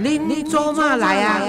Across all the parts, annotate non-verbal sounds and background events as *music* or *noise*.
恁做嘛来啊？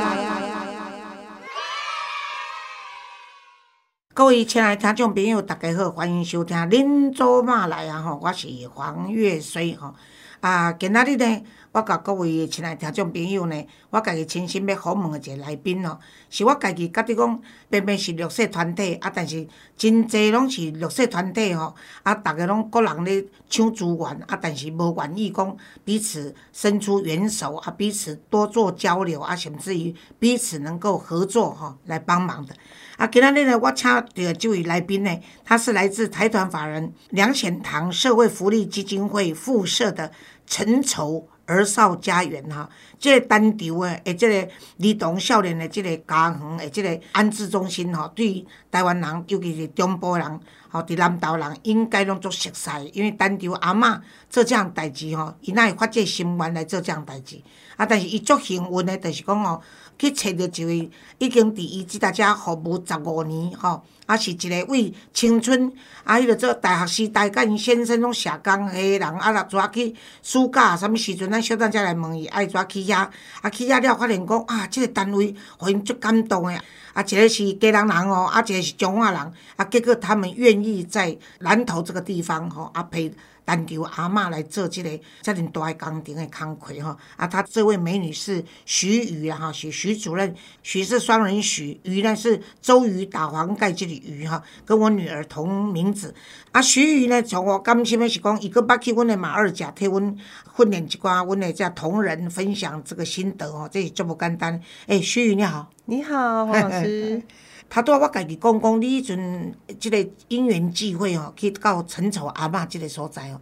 各位亲爱的听众朋友，大家好，欢迎收听《恁做嘛来啊》吼，我是黄月水吼。啊，今仔日呢，我甲各位亲爱听众朋友呢，我家己亲身要访问的一个来宾哦，是我家己觉得讲，明明是绿色团体，啊，但是真济拢是绿色团体吼，啊，逐个拢各人咧抢资源，啊，但是无愿意讲彼此伸出援手，啊，彼此多做交流，啊，甚至于彼此能够合作吼，来帮忙的。啊，今仔日呢，我请到这位来宾呢，他是来自财团法人梁显堂社会福利基金会副社的陈筹儿少家园哈，即个单调的，诶，即个儿童少年的即个家园诶，即个安置中心吼，对台湾人，尤其是中部人，吼，伫南投人应该拢足熟悉，因为单调阿嬷做这样代志吼，伊哪会发这心愿来做这样代志？啊，但是伊足幸运的，就是讲吼。去找着一位已经伫伊即搭遮服务十五年吼，啊是一个为青春啊，迄个做大学时代，甲因先生拢社工诶人，啊，若怎去暑假啥物时阵，咱小等才来问伊爱怎去遐，啊去遐了发现讲啊，即个单位互因足感动诶，啊一个是家人人哦，啊一个是中华人，啊结果他们愿意在南投这个地方吼，啊陪。单求阿嬷来做这个遮尔大工程的工课吼，啊，她这位美女是徐瑜啊，哈，徐徐主任，徐是双人徐，瑜呢是周瑜打黄盖这个瑜哈，跟我女儿同名字。啊，徐瑜呢，从我感情的是讲，伊个捌去阮的马二甲替阮训练一寡阮的遮同仁分享这个心得哦，这是这么简单。诶，徐瑜你好，你好，黄老师。*laughs* 他对我家己讲讲，你迄阵即个因缘际会吼，去到陈丑阿嬷即个所在哦。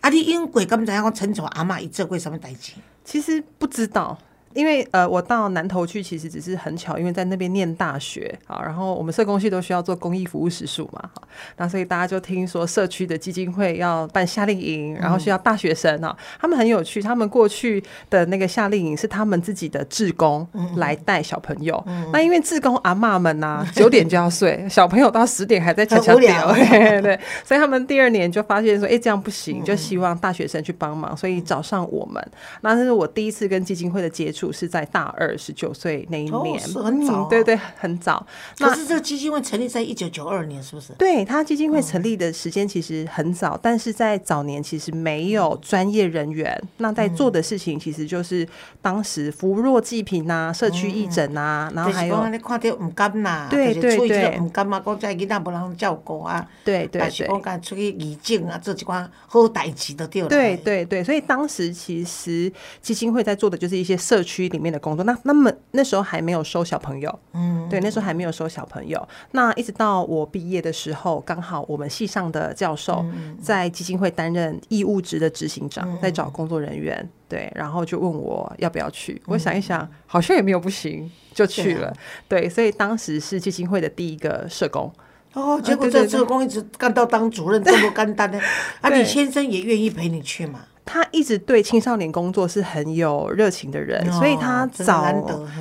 啊，你因过敢知影讲陈丑阿嬷伊做过什物代志？其实不知道。因为呃，我到南投去其实只是很巧，因为在那边念大学啊，然后我们社工系都需要做公益服务时数嘛，哈，那所以大家就听说社区的基金会要办夏令营，然后需要大学生啊，他们很有趣，他们过去的那个夏令营是他们自己的志工来带小朋友，那因为志工阿妈们呐九点就要睡，*laughs* 小朋友到十点还在悄悄聊，*laughs* 对，所以他们第二年就发现说，哎，这样不行，就希望大学生去帮忙，所以找上我们，那这是我第一次跟基金会的接触。是在大二十九岁那一年，很早，对对，很早。可是这个基金会成立在一九九二年，是不是？对，它基金会成立的时间其实很早，但是在早年其实没有专业人员，那在做的事情其实就是当时扶弱济贫啊，社区义诊啊，然后还有你看到唔甘呐，对对对，唔甘啊，讲在囡仔无人照顾啊，对对对，讲敢出去义诊啊，做一寡好代志都对了。对对对，所以当时其实基金会在做的就是一些社区。区里面的工作，那那么那时候还没有收小朋友，嗯，对，那时候还没有收小朋友。那一直到我毕业的时候，刚好我们系上的教授在基金会担任义务职的执行长，在找工作人员，对，然后就问我要不要去。我想一想，好像也没有不行，就去了。对，所以当时是基金会的第一个社工。哦，结果在社工一直干到当主任，这么干单呢。*laughs* 啊，你先生也愿意陪你去吗？他一直对青少年工作是很有热情的人，所以他早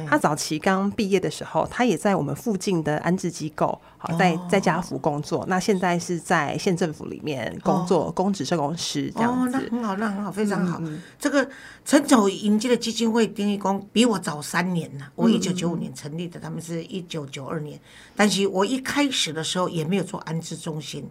他早期刚毕业的时候，他也在我们附近的安置机构，好在在家福工作。那现在是在县政府里面工作，公职社工师这样子。那很好，那很好，非常好。这个陈九迎接的基金会丁义工比我早三年呢，我一九九五年成立的，他们是一九九二年，但是我一开始的时候也没有做安置中心。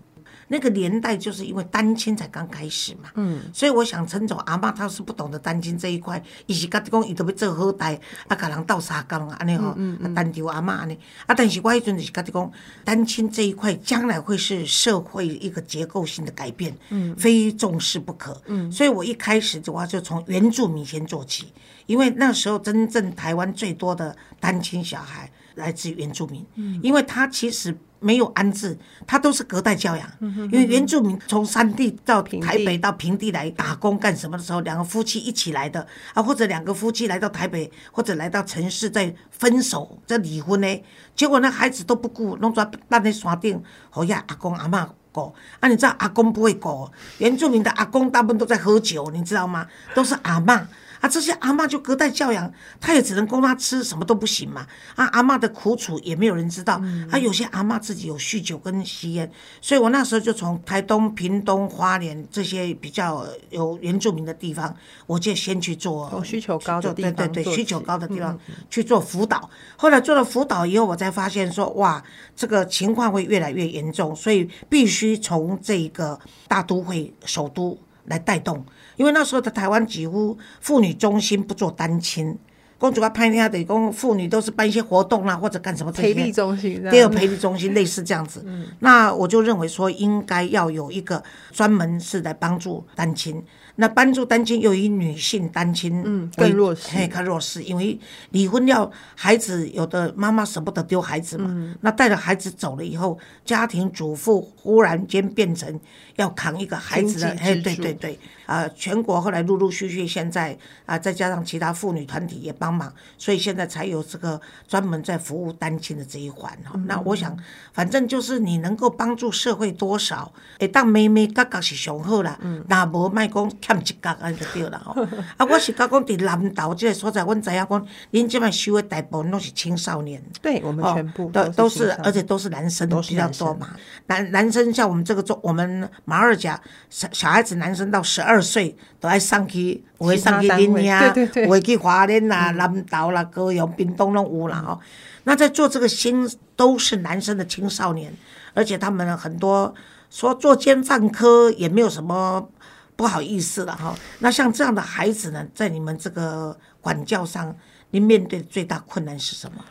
那个年代就是因为单亲才刚开始嘛，嗯，所以我想陈总阿妈她是不懂得单亲这一块，伊是家己讲伊都要做好代，啊，甲人斗沙工啊，安尼吼，啊，单调阿妈安尼，啊，但是我迄阵就是家己讲，单亲这一块将来会是社会一个结构性的改变，嗯，非重视不可，嗯，所以我一开始的话就从原住民先做起，因为那时候真正台湾最多的单亲小孩来自原住民，嗯，因为他其实。没有安置，他都是隔代教养。因为原住民从山地到台北到平地来打工干什么的时候，两个夫妻一起来的啊，或者两个夫妻来到台北或者来到城市再分手再离婚呢，结果那孩子都不顾，弄在烂在山顶，好呀阿公阿妈顾。啊，你知道阿公不会搞，原住民的阿公大部分都在喝酒，你知道吗？都是阿妈。啊，这些阿嬷就隔代教养，她也只能供她吃，什么都不行嘛。啊，阿嬷的苦楚也没有人知道。啊，有些阿嬷自己有酗酒跟吸烟，所以我那时候就从台东、屏东、花莲这些比较有原住民的地方，我就先去做有需求高的地方对对对，需求高的地方去做辅导。后来做了辅导以后，我才发现说，哇，这个情况会越来越严重，所以必须从这个大都会首都来带动。因为那时候的台湾几乎妇女中心不做单亲，公主要拍那的公妇女都是办一些活动啦，或者干什么这些培力中心，第二培力中心类似这样子。那我就认为说，应该要有一个专门是来帮助单亲。那帮助单亲又以女性单亲更弱势。嘿，更弱势，因为离婚要孩子，有的妈妈舍不得丢孩子嘛，嗯。那带着孩子走了以后，家庭主妇忽然间变成要扛一个孩子的，嘿，对对对，啊、全国后来陆陆续续现在啊、再加上其他妇女团体也帮忙，所以现在才有这个专门在服务单亲的这一环哈。嗯那我想，反正就是你能够帮助社会多少，会当妹妹角角是上好啦，嗯那无卖讲欠一角安就对啦吼。啊，我是讲讲伫南投这个所在，阮知影讲，恁即摆收的大部分拢是青少年。对我们全部哦都都是，而且都是男生都比较多嘛。男男生像我们这个中，我们马二甲小小孩子男生到十二岁都爱上去，有的上去其他单位林呀，对对对嗯有的去华联啦、南投啦、高雄、屏东拢有啦哦。那在做这个新都是男生的青少年，而且他们很多说做奸犯科也没有什么不好意思了哈。那像这样的孩子呢，在你们这个管教上，您面对的最大困难是什么？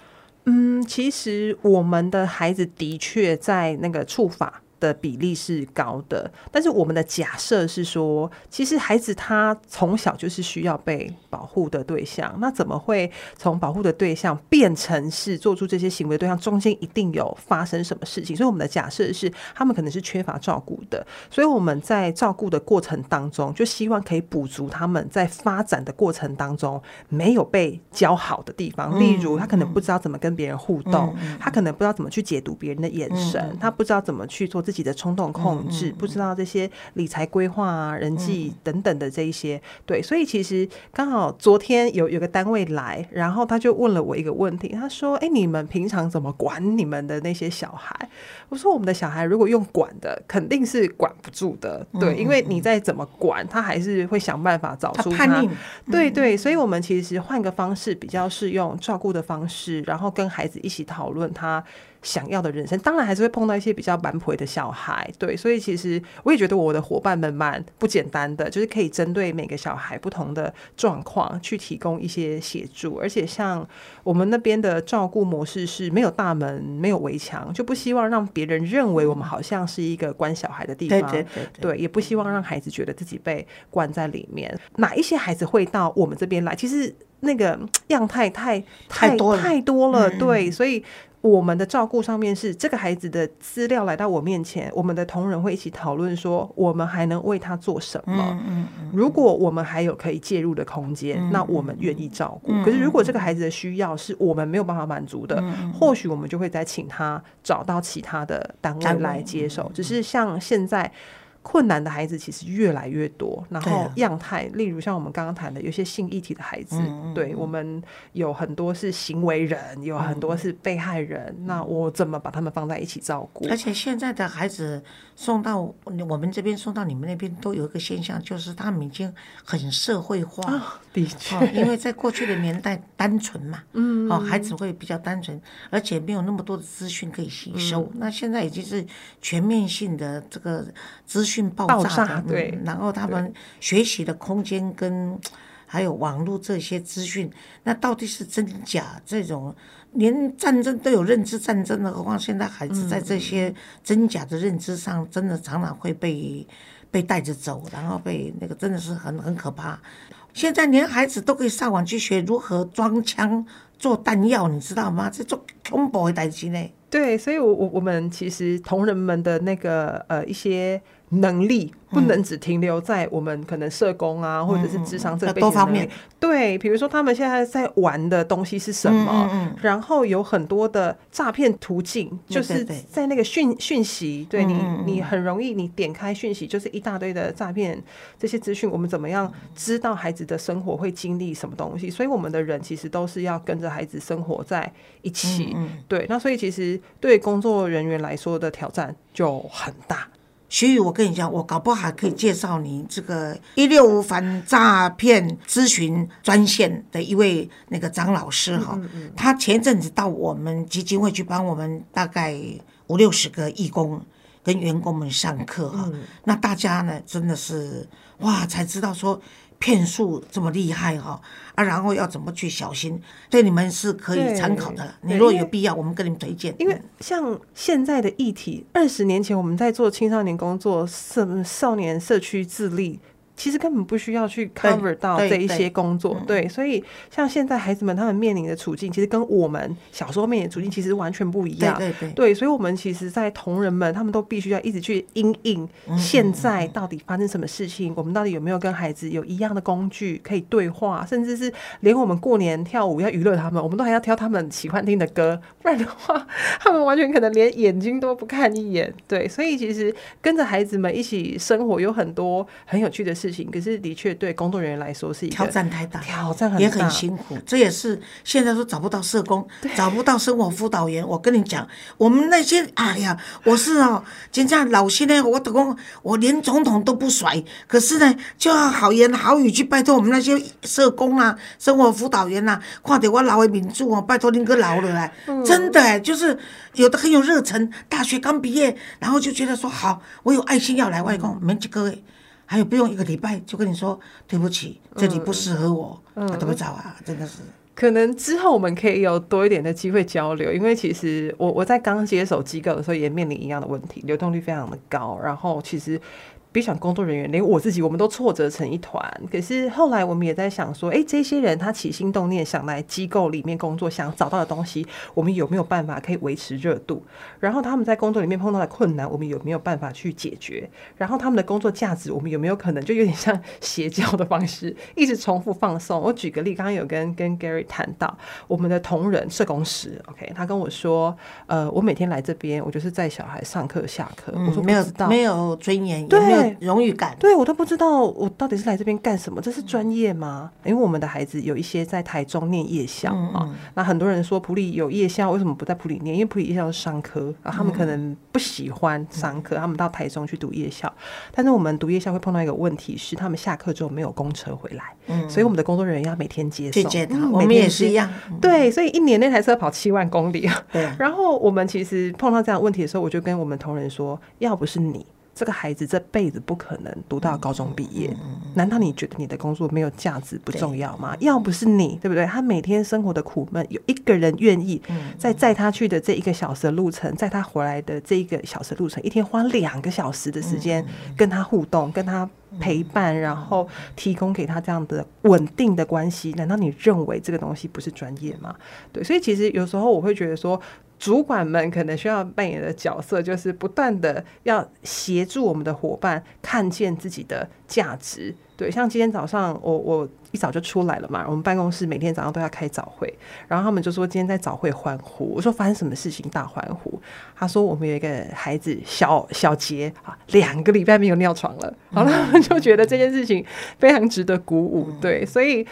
嗯，其实我们的孩子的确在那个触法的比例是高的，但是我们的假设是说，其实孩子他从小就是需要被保护的对象，那怎么会从保护的对象变成是做出这些行为对象？中间一定有发生什么事情，所以我们的假设是他们可能是缺乏照顾的，所以我们在照顾的过程当中，就希望可以补足他们在发展的过程当中没有被教好的地方，例如他可能不知道怎么跟别人互动，他可能不知道怎么去解读别人的眼神，他不知道怎么去做自己的冲动控制，不知道这些理财规划啊、人际等等的这一些。对，所以其实刚好昨天有有个单位来，然后他就问了我一个问题，他说：“哎、你们平常怎么管你们的那些小孩？”我说：“我们的小孩如果用管的，肯定是管不住的，对，因为你再怎么管，他还是会想办法找出他。叛逆，对对，所以我们其实换个方式，比较是用照顾的方式，然后跟孩子一起讨论他想要的人生。当然还是会碰到一些比较蛮婆的小孩，对，所以其实我也觉得我的伙伴们蛮不简单的，就是可以针对每个小孩不同的状况去提供一些协助。而且像我们那边的照顾模式是没有大门、没有围墙，就不希望让别人认为我们好像是一个关小孩的地方。对也不希望让孩子觉得自己被关在里面。哪一些孩子会到我们这边来？其实那个嗯样态太太多了太多了。对，所以我们的照顾上面是这个孩子的资料来到我面前，我们的同仁会一起讨论说，我们还能为他做什么。嗯嗯嗯，如果我们还有可以介入的空间，那我们愿意照顾。可是如果这个孩子的需要是我们没有办法满足的，或许我们就会再请他找到其他的单位单位来接手。只是像现在。困难的孩子其实越来越多，然后样态，例如像我们刚刚谈的，有些性议题的孩子，对我们有很多是行为人，有很多是被害人，那我怎么把他们放在一起照顾？而且现在的孩子送到我们这边，送到你们那边，都有一个现象，就是他们已经很社会化。的确，哦，因为在过去的年代单纯嘛，嗯，哦，孩子会比较单纯，而且没有那么多的资讯可以吸收。嗯那现在已经是全面性的这个资讯爆爆炸的，对然后他们学习的空间跟还有网络这些资讯，那到底是真假？这种连战争都有认知战争的，何况现在孩子在这些真假的认知上，真的常常会被被带着走，然后被那个真的是很很可怕。现在连孩子都可以上网去学如何装枪、做弹药，你知道吗？这做恐怖的代志呢。对，所以我，我我们其实同仁们的那个呃一些能力不能只停留在我们可能社工啊，或者是智商这个要多方面。对，比如说他们现在在玩的东西是什么？然后有很多的诈骗途径，就是在那个讯讯息，对你，你很容易你点开讯息，就是一大堆的诈骗这些资讯。我们怎么样知道孩子的生活会经历什么东西？所以我们的人其实都是要跟着孩子生活在一起。对，那所以其实对工作人员来说的挑战就很大。徐宇，我跟你讲，我搞不好还可以介绍你这个一六五反诈骗咨询专线的一位那个张老师哈。他前阵子到我们基金会去帮我们大概五六十个义工跟员工们上课哈。那大家呢真的是哇，才知道说。骗术这么厉害哈啊，然后要怎么去小心？对你们是可以参考的。你如果有必要，我们跟你们推荐。因为像现在的议题，二十年前我们在做青少年工作，社少年社区自立。其实根本不需要去 cover 到这一些工作，对，所以像现在孩子们他们面临的处境，其实跟我们小时候面临的处境其实完全不一样，对对对，所以我们其实，在同仁们他们都必须要一直去应应现在到底发生什么事情，我们到底有没有跟孩子有一样的工具可以对话，甚至是连我们过年跳舞要娱乐他们，我们都还要挑他们喜欢听的歌，不然的话，他们完全可能连眼睛都不看一眼，对，所以其实跟着孩子们一起生活有很多很有趣的事。可是，的确对工作人员来说是一个挑战太大，挑战很也很辛苦。这也是现在说找不到社工，找不到生活辅导员。我跟你讲，我们那些哎呀，我是哦，真正老些呢，我等工，我连总统都不甩，可是呢，就要好言好语去拜托我们那些社工啊、生活辅导员啊，快点我老的民主哦，拜托您哥老了来，真的就是有的很有热忱，大学刚毕业，然后就觉得说好，我有爱心要来外公，没几个。还有不用一个礼拜就跟你说对不起，这里不适合我，怎么找啊？真的是。可能之后我们可以有多一点的机会交流，因为其实我我在刚接手机构的时候也面临一样的问题，流动率非常的高，然后其实。别想工作人员，连我自己，我们都挫折成一团。可是后来我们也在想说，哎，这些人他起心动念想来机构里面工作，想找到的东西，我们有没有办法可以维持热度？然后他们在工作里面碰到的困难，我们有没有办法去解决？然后他们的工作价值，我们有没有可能就有点像邪教的方式，一直重复放送？我举个例，刚刚有跟跟 Gary 谈到，我们的同仁社工师，OK，他跟我说，呃，我每天来这边，我就是在小孩上课下课，我说没有没有尊严，对。荣誉感，对我都不知道我到底是来这边干什么？这是专业吗？因为我们的孩子有一些在台中念夜校啊，那很多人说普里有夜校，为什么不在普里念？因为普里夜校是商科啊，他们可能不喜欢商科，他们到台中去读夜校。但是我们读夜校会碰到一个问题是，他们下课之后没有公车回来，所以我们的工作人员要每天接送。我们也是一样。对，所以一年那台车跑七万公里啊。对。然后我们其实碰到这样问题的时候，我就跟我们同仁说，要不是你。这个孩子这辈子不可能读到高中毕业，难道你觉得你的工作没有价值不重要吗？要不是你，对不对？他每天生活的苦闷，有一个人愿意在载他去的这一个小时的路程，在他回来的这一个小时路程，一天花两个小时的时间跟他互动，跟他陪伴，然后提供给他这样的稳定的关系，难道你认为这个东西不是专业吗？对，所以其实有时候我会觉得说。主管们可能需要扮演的角色，就是不断的要协助我们的伙伴看见自己的价值。对，像今天早上我我一早就出来了嘛，我们办公室每天早上都要开早会，然后他们就说今天在早会欢呼。我说发生什么事情大欢呼？他说我们有一个孩子小小杰啊，两个礼拜没有尿床了。好了，*laughs* 就觉得这件事情非常值得鼓舞。对，所以。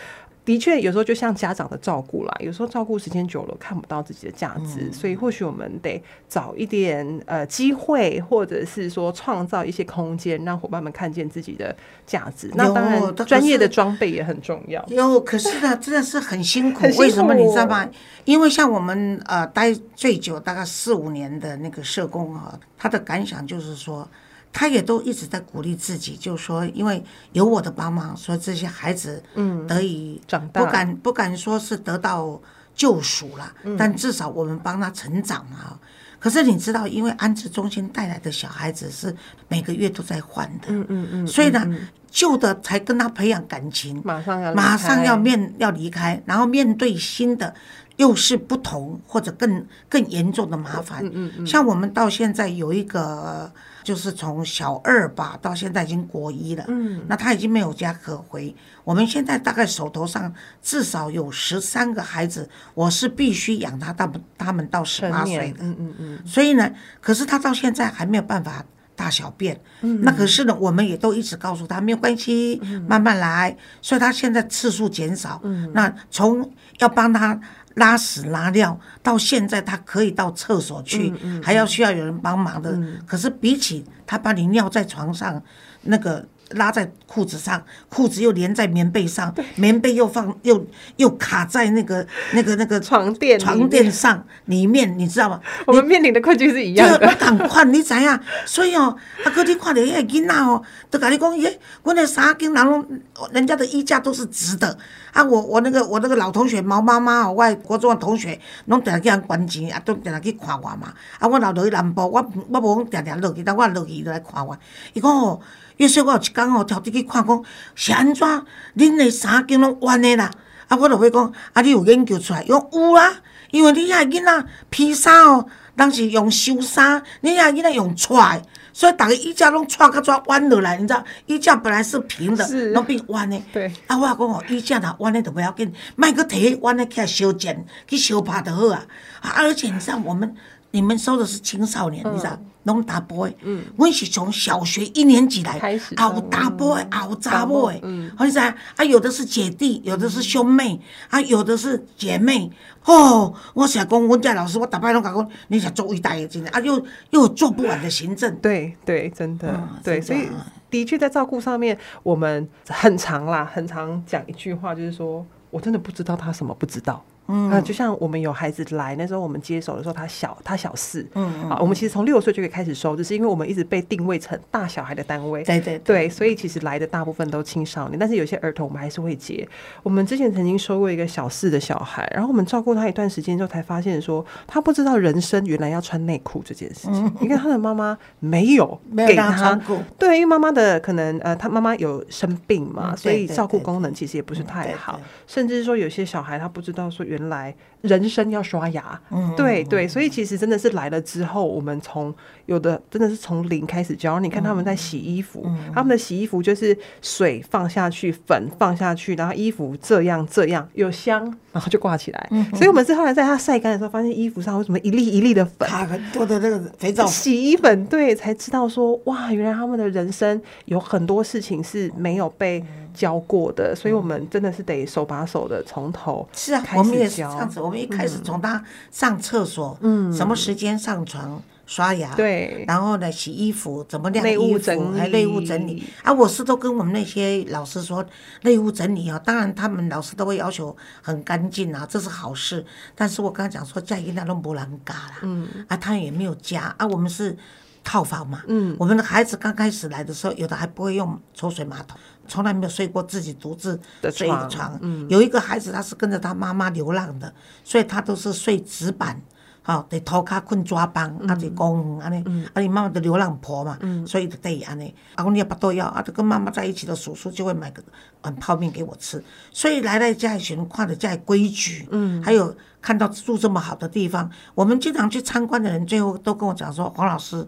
的确，有时候就像家长的照顾啦，有时候照顾时间久了，看不到自己的价值，所以或许我们得找一点呃机会，或者是说创造一些空间，让伙伴们看见自己的价值。那当然，专业的装备也很重要。有，可是呢，真的是很辛苦。为什么你知道吗？因为像我们呃待最久大概四五年的那个社工啊，他的感想就是说。他也都一直在鼓励自己，就是说，因为有我的帮忙，所以这些孩子嗯得以长大，不敢不敢说是得到救赎了，但至少我们帮他成长嘛。可是你知道，因为安置中心带来的小孩子是每个月都在换的，嗯嗯嗯，所以呢，旧的才跟他培养感情，马上要马上要面要离开，然后面对新的。又是不同或者更更严重的麻烦。嗯嗯像我们到现在有一个，就是从小二吧到现在已经国一了。嗯。那他已经没有家可回。我们现在大概手头上至少有十三个孩子，我是必须养他到他们到十八岁的。嗯嗯嗯。所以呢，可是他到现在还没有办法。大小便，那可是呢，我们也都一直告诉他没有关系，慢慢来。所以他现在次数减少。那从要帮他拉屎拉尿，到现在他可以到厕所去，还要需要有人帮忙的。可是比起他把你尿在床上，那个。拉在裤子上，裤子又连在棉被上，棉被又放又又卡在那个那个那个床垫床垫上里面，你知道吗？我们面临的困境是一样的。我赶快，你知影？所以哦，啊，哥，你看到迄个囡仔哦，都甲你讲，耶，我那三间人拢，人家的衣架都是直的。啊，我我那个我那个老同学毛妈妈哦，我国中的同学，拢定去人捐钱，啊，都定定去看我嘛。啊，我老落去南部，我我无讲定定落去，但我落去来看我。伊讲哦。于是我有一工哦，调入去看讲是安怎，恁的衫间拢弯的啦。啊，我就要讲，啊，你有研究出来？伊讲有啦，因为你遐囡仔披衫哦，当时用收衫，你遐囡仔用踹，所以逐个衣架拢踹甲抓弯落来，你知道？衣架本来是平的，拢变弯的。对。啊，我讲哦，衣架若弯的都不要紧，莫个摕弯的起来修剪，去修拍就好啊。啊，而且你知道，我们你们收的是青少年，你知道？拢打波诶，阮是从小学一年级来，啊有打波诶，啊有查某诶，好意思啊？啊有的是姐弟，有的是兄妹，啊有的是姐妹。哦，我想讲，阮家老师，我打败拢讲，你想做伟大的真的啊，又又有做不完的行政。对对，真的对，所以的确在照顾上面，我们很常啦，很常讲一句话，就是说我真的不知道他什么不知道。嗯，那就像我们有孩子来那时候，我们接手的时候，他小，他小四，嗯啊，我们其实从六岁就可以开始收，只是因为我们一直被定位成大小孩的单位，对对对，所以其实来的大部分都青少年，但是有些儿童我们还是会接。我们之前曾经收过一个小四的小孩，然后我们照顾他一段时间之后，才发现说他不知道人生原来要穿内裤这件事情。你看他的妈妈没有给他，对，因为妈妈的可能呃，他。妈妈有生病嘛，所以照顾功能其实也不是太好，甚至说有些小孩他不知道说原原来人生要刷牙，嗯对对，所以其实真的是来了之后，我们从有的真的是从零开始教。你看他们在洗衣服，他们的洗衣服就是水放下去，粉放下去，然后衣服这样这样有香，然后就挂起来。所以我们是后来在它晒干的时候，发现衣服上为什么一粒一粒的粉，很多的那个肥皂、洗衣粉，对，才知道说哇，原来他们的人生有很多事情是没有被。教过的，所以我们真的是得手把手的从头是啊，我们也是这样子。我们一开始从他上厕所，嗯，什么时间上床刷牙，对，然后呢洗衣服，怎么晾衣服，还内务整理啊。我是都跟我们那些老师说内务整理啊，当然他们老师都会要求很干净啊，这是好事。但是我刚刚讲说家一那都不能嘎啦，嗯，啊，他也没有家啊，我们是套房嘛，嗯，我们的孩子刚开始来的时候，有的还不会用抽水马桶。从来没有睡过自己独自睡的床。有一个孩子，他是跟着他妈妈流浪的，所以他都是睡纸板，好得偷卡困抓帮，啊就公安尼，啊你妈妈的流浪婆嘛，所以就得安尼。啊公你也不多要，啊就跟妈妈在一起的叔叔就会买个碗泡面给我吃。所以来到家里群，看的家里规矩，嗯还有看到住这么好的地方，我们经常去参观的人，最后都跟我讲说，黄老师。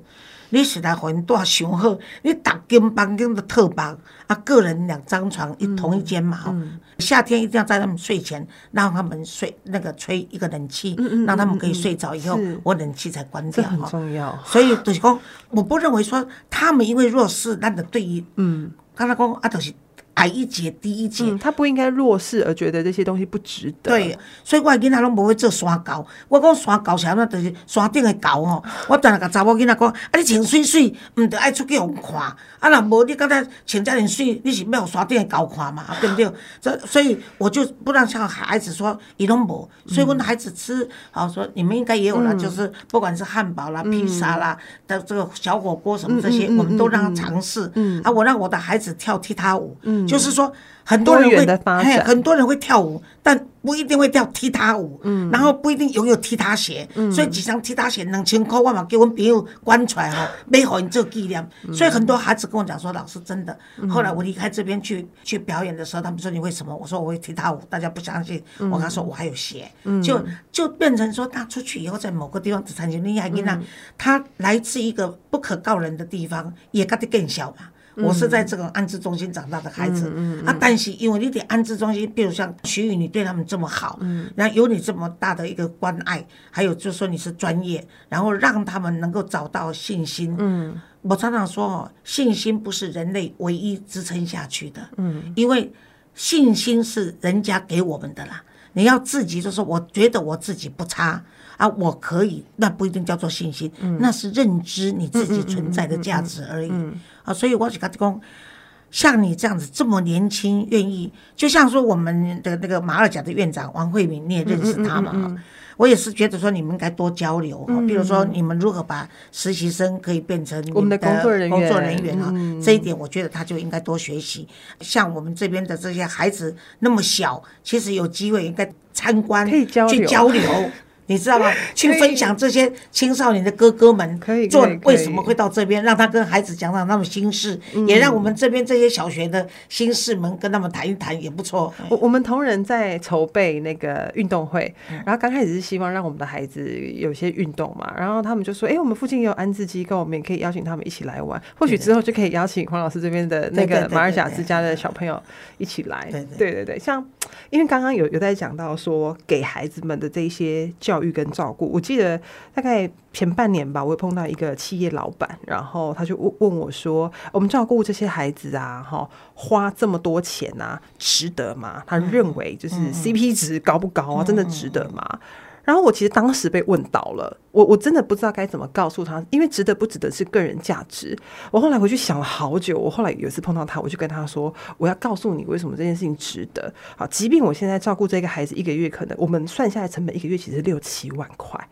你是来互因住上好，你逐间房间的特房，啊，个人两张床一同一间嘛，夏天一定要在他们睡前让他们睡那个吹一个冷气，让他们可以睡着以后，我冷气才关掉很重要。所以就是讲，我不认为说他们因为弱势，那的对于，嗯，刚才讲啊，就是。矮一截低一截，他不应该弱势而觉得这些东西不值得。对，所以我囡仔拢不会做山高。我讲山高是安怎，就是山顶的高吼。我常常甲查某囡仔讲，啊，你穿水水，毋得爱出去互看。啊，若无你刚才穿遮尔水，你是要山顶的高看嘛？*sighs* 对不对？所所以我就不让像孩子说，伊拢无。所以问孩子吃，好说你们应该也有了，就是不管是汉堡啦、披萨啦的这个小火锅什么这些，我们都让他尝试。啊，我让我的孩子跳踢踏舞。就是说很多人多会很多人会跳舞，但不一定会跳踢踏舞，嗯，然后不一定拥有踢踏鞋，嗯所以几双踢踏鞋两千块，我嘛给我朋友关出来吼，买给你做纪念。嗯所以很多孩子跟我讲说，老师真的。后来我离开这边去去表演的时候，他们说你为什么？我说我会踢踏舞，大家不相信。嗯我跟他说我还有鞋，就就变成说他出去以后在某个地方只参加厉害囡嗯仔，他来自一个不可告人的地方，也跟得更小嘛。我是在这个安置中心长大的孩子，啊，但是因为你得安置中心，比如像徐宇，你对他们这么好，然后有你这么大的一个关爱，还有就是说你是专业，然后让他们能够找到信心。嗯，我常常说哦，信心不是人类唯一支撑下去的，嗯，因为信心是人家给我们的啦。你要自己就是，我觉得我自己不差啊，我可以，那不一定叫做信心，那是认知你自己存在的价值而已。啊，所以我是跟他讲，像你这样子这么年轻，愿意，就像说我们的那个马二甲的院长王慧敏，你也认识他嘛？哈我也是觉得说你们应该多交流哈，比如说你们如何把实习生可以变成你我们的工作人员工作人员啊，这一点我觉得他就应该多学习。像我们这边的这些孩子那么小，其实有机会应该参观，去交流。你知道吗？*laughs* 去分享这些青少年的哥哥们可以做为什么会到这边，让他跟孩子讲讲他们心事，嗯也让我们这边这些小学的心事们跟他们谈一谈，也不错。我我们同仁在筹备那个运动会，嗯然后刚开始是希望让我们的孩子有些运动嘛，然后他们就说：“哎、我们附近也有安置机构，我们也可以邀请他们一起来玩。或许之后就可以邀请黄老师这边的那个马尔甲对对之家的小朋友一起来。对对对像因为刚刚有有在讲到说给孩子们的这一些教育跟照顾，我记得大概前半年吧，我有碰到一个企业老板，然后他就问问我说：“我们照顾这些孩子啊，哈，花这么多钱啊，值得吗？”他认为就是 CP 值高不高啊？真的值得吗？然后我其实当时被问到了，我我真的不知道该怎么告诉他，因为值得不值得是个人价值。我后来回去想了好久，我后来有一次碰到他，我就跟他说，我要告诉你为什么这件事情值得。好，即便我现在照顾这个孩子一个月，可能我们算下来成本一个月其实六七万块，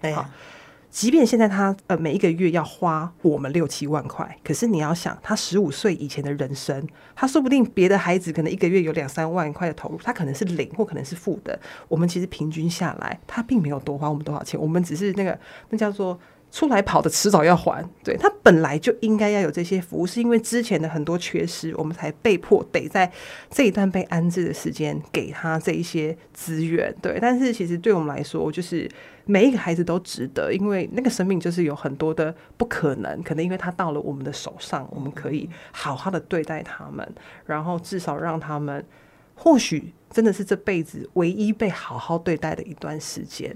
即便现在他呃每一个月要花我们六七万块，可是你要想，他十五岁以前的人生，他说不定别的孩子可能一个月有两三万块的投入，他可能是零或可能是负的。我们其实平均下来，他并没有多花我们多少钱，我们只是那个那叫做。出来跑的迟早要还，对他本来就应该要有这些服务，是因为之前的很多缺失，我们才被迫得在这一段被安置的时间给他这一些资源，对。但是其实对我们来说，就是每一个孩子都值得，因为那个生命就是有很多的不可能，可能因为他到了我们的手上，我们可以好好的对待他们，然后至少让他们或许真的是这辈子唯一被好好对待的一段时间。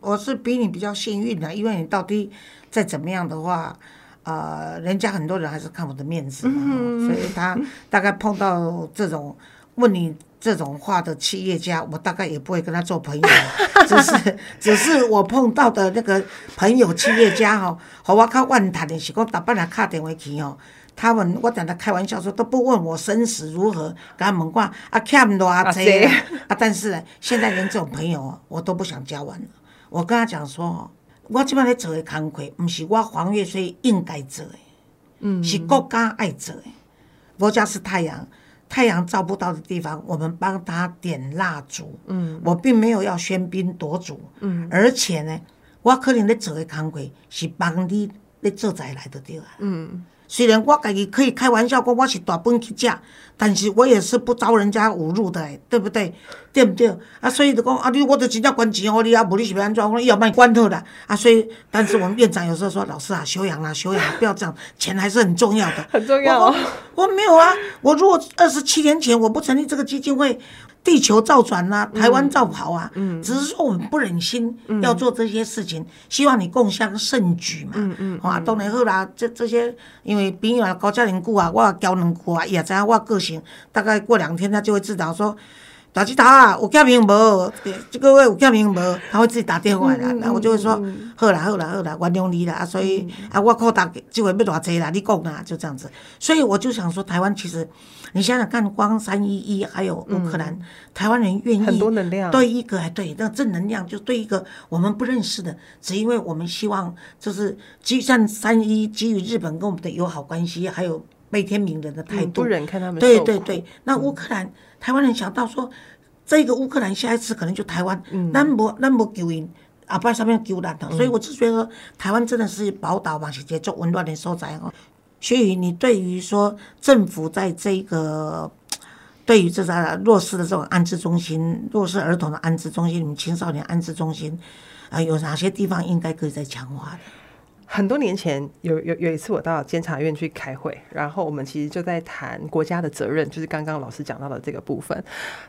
我是比你比较幸运的，因为你到底再怎么样的话，呃，人家很多人还是看我的面子嘛，所以他大概碰到这种问你这种话的企业家，我大概也不会跟他做朋友，*laughs* 只是只是我碰到的那个朋友企业家哈，和我较怨谈的是讲，打半来打电话去哦。他们我等他开玩笑说都不问我生死如何，跟他们讲啊欠偌啊济啊啊！但是呢，现在连这种朋友哦，我都不想交往了。我跟他讲说哦，我即摆咧做的工课，毋是我黄月水应该做的，嗯，是国家爱做的。国家是太阳，太阳照不到的地方，我们帮他点蜡烛。嗯，我并没有要喧宾夺主。嗯，而且呢，我可能在做的工课是帮你咧做在来的对啊。嗯。虽然我家己可以开玩笑讲我是大本去食，但是我也是不招人家侮辱的，对不对？对不对？啊，所以就讲啊，你我就真正关钱哦你啊，无你是要安怎？我讲要把你关好啦。啊，所以，但是我们院长有时候说，老师啊，修养啊，修养啊，不要这样，钱还是很重要的。*laughs* 很重要我说我没有啊，我如果二十七年前我不成立这个基金会，地球照转呐、台湾照跑啊，只是说我们不忍心要做这些事情，希望你共襄盛举嘛。嗯嗯，啊，当然好啦，这这些因为朋友啊高家人久啊，我也交两句啊，也知影我个性，大概过两天他就会知道说。大吉头啊，有签名无？这个月有签名无？他会自己打电话来，然后我就会说，好啦好啦好啦，原谅你啦。啊，所以啊，我靠打这回要偌济啦，你讲啦，就这样子。所以我就想说，台湾其实你想想看，光三一一还有乌克兰，台湾人愿意很多能量对一个还对那正能量，就对一个我们不认识的，只因为我们希望就是基于像三一基于日本跟我们的友好关系，还有悲天悯人的态度，不忍看他们对对对，那乌克兰、台湾人想到说，这个乌克兰下一次可能就台湾，嗯咱无咱无救因，啊，不然上面救咱的，所以我是觉得台湾真的是宝岛嘛，是一个做温暖的所在哦。所以你对于说政府在这个 *tsk* 对于这个弱势的这种安置中心、弱势儿童的安置中心、你们青少年安置中心，啊、有哪些地方应该可以再强化的？很多年前有有有一次我到监察院去开会，然后我们其实就在谈国家的责任，就是刚刚老师讲到的这个部分。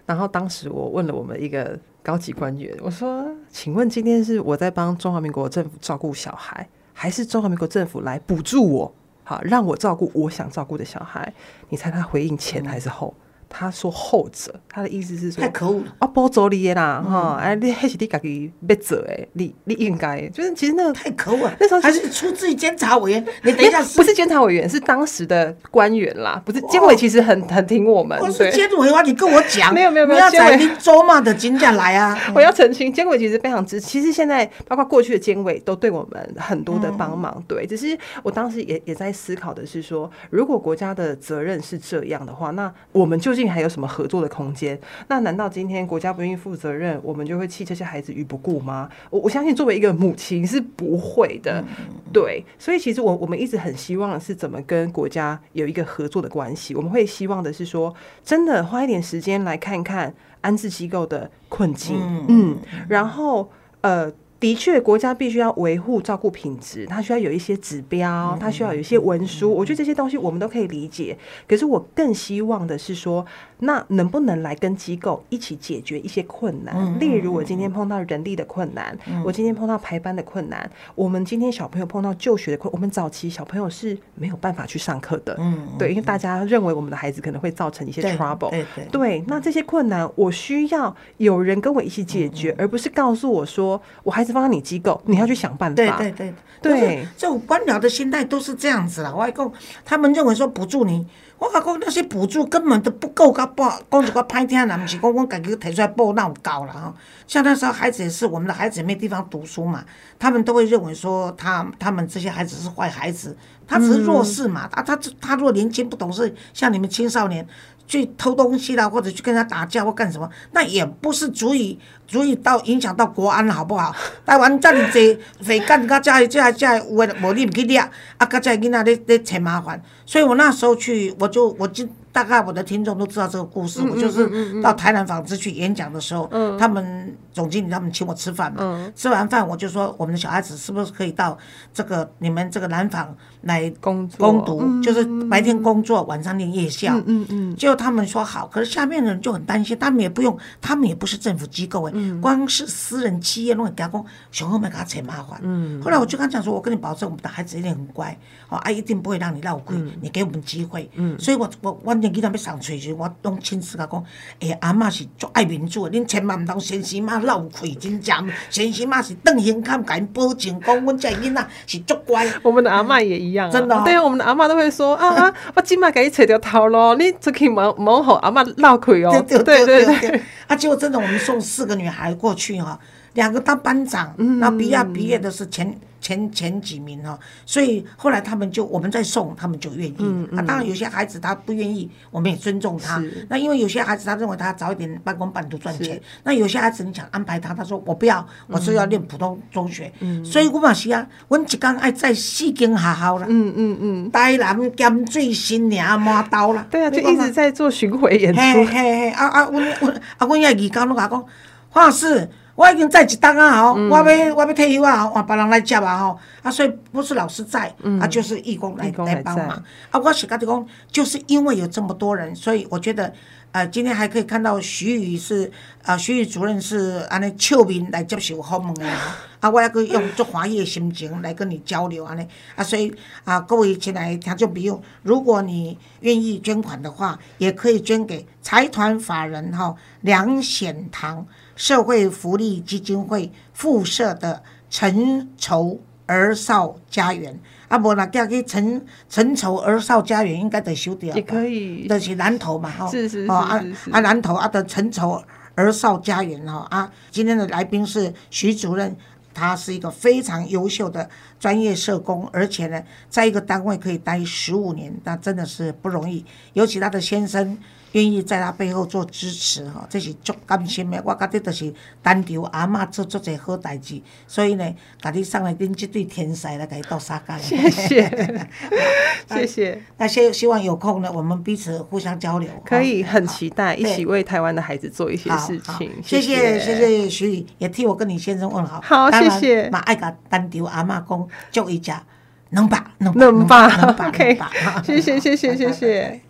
然后当时我问了我们一个高级官员，我说：“请问今天是我在帮中华民国政府照顾小孩，还是中华民国政府来补助我，好让我照顾我想照顾的小孩？你猜他回应前还是后？”他说后者，他的意思是说太可恶了！啊，波走你的啦，哈、哎，你还是你家己要做哎，你你应该就是其实那个太可恶了！那时候还是出自于监察委员，你等一下不是监察委员，是当时的官员啦，不是监委，其实很很挺我们我是对。监委员，你跟我讲，*laughs* 没有没有没有监委在你周嘛的金价来啊！*laughs* 我要澄清，监委其实非常支持。其实现在包括过去的监委都对我们很多的帮忙，对。只是我当时也也在思考的是说，如果国家的责任是这样的话，那我们究竟还有什么合作的空间？那难道今天国家不愿意负责任，我们就会弃这些孩子于不顾吗？我我相信作为一个母亲是不会的，对。所以其实我我们一直很希望的是怎么跟国家有一个合作的关系。我们会希望的是说，真的花一点时间来看看安置机构的困境，嗯，然后呃。的确，国家必须要维护照顾品质，它需要有一些指标，它需要有一些文书。我觉得这些东西我们都可以理解。可是我更希望的是说，那能不能来跟机构一起解决一些困难？例如，我今天碰到人力的困难，我今天碰到排班的困难，我们今天小朋友碰到就学的困，我们早期小朋友是没有办法去上课的，嗯，对，因为大家认为我们的孩子可能会造成一些 trouble，对对对，那这些困难我需要有人跟我一起解嗯决，而不是告诉我说我孩子放在你机构，你要去想办法。对对对对这种官僚的心态都是这样子啦。外公，他们认为说补助你，我讲讲那些补助根本都不够，到报讲一个歹听的，不是讲我家己提出来报那有高了哈。像那时候孩子也是，我们的孩子也没地方读书嘛，他们都会认为说他他们这些孩子是坏孩子，他只是弱势嘛，啊他他若年轻不懂事，像你们青少年。去偷东西啦，或者去跟他打架或干什么，那也不是足以足以到影响到国安，好不好？*laughs* 台湾这么济匪干，甲这这这有诶无你唔去掠，啊，甲这囡仔咧咧找麻烦，所以我那时候去，我就我就大概我的听众都知道这个故事，我就是到台南纺织去演讲的时候，他们总经理他们请我吃饭嘛，吃完饭我就说我们的小孩子是不是可以到这个你们这个南纺来工作？攻读，就是白天工作，晚上念夜校。嗯嗯，结果他们说好，可是下面的人就很担心，他们也不用，他们也不是政府机构哎、光是私人企业，弄给他工，熊后面给他扯麻烦。嗯，后来我就跟他讲说，我跟你保证，我们的孩子一定很乖，哦，啊，一定不会让你闹鬼，你给我们机会。嗯，所以我我我年纪那要上嘴时，我拢亲自甲讲，哎、阿嬷是足爱民主的，恁千万唔当先生妈闹亏，真正先生妈是邓先看，甲因保证讲，阮这囡仔是足乖。我们的阿嬷也一样、啊，真的哦。对啊，我们的阿嬷都会说啊啊，*laughs* 我今晚给你扯条头咯，你出去蒙蒙吼阿嬷闹亏哦，对对对对。对。啊，结果真的，我们送四个女孩过去哈、两个当班长，嗯。然后毕业毕业的是前前前几名哈、所以后来他们就我们再送，他们就愿意。啊，当然有些孩子他不愿意，我们也尊重他。那因为有些孩子他认为他早一点半工半读赚钱，那有些孩子你想安排他，他说我不要，我是要念普通中学。所以我嘛是啊，阮一工爱在四间学校啦，嗯嗯嗯，台南咸水新娘满刀啦。对啊，就一直在做巡回演嘿出，嘿嘿，啊啊，阮阮啊，阮遐义工拢甲我讲，黄老师，我已经在一档啊吼，我要我要退休啊，换别人来接啊吼，啊，所以不是老师在，啊，就是义工来来帮忙。啊，我是甲你讲，就是因为有这么多人，所以我觉得。呃，今天还可以看到徐宇是，呃，徐宇主任是安尼笑面来接受访问的啊，啊，我还可以用足欢喜的心情来跟你交流安尼，啊，所以啊，各位亲爱的听众朋友，如果你愿意捐款的话，也可以捐给财团法人哈、梁显堂社会福利基金会附设的陈筹儿少家园。啊，无若叫去陈陈筹儿少家园，应该得收掉。也可以，就是南投嘛，吼，是是是哦啊啊南投啊的陈筹儿少家园哈啊，今天的来宾是徐主任他是一个非常优秀的专业社工，而且呢，在一个单位可以待十五年，那真的是不容易。尤其他的先生愿意在他背后做支持，哈，这是足甘心的。我觉得就是单调阿嬷做做者好代志，所以呢，甲你送来恁这对天才来甲你斗沙干。谢谢，*laughs* 谢谢。那希希望有空呢，我们彼此互相交流。可以，很期待一起为台湾的孩子做一些事情。谢谢，谢谢徐宇，也替我跟你先生问好。好，谢谢。嘛爱甲单调阿嬷讲，祝伊家能把能能把能把，OK。谢谢，谢谢，*laughs* 谢谢。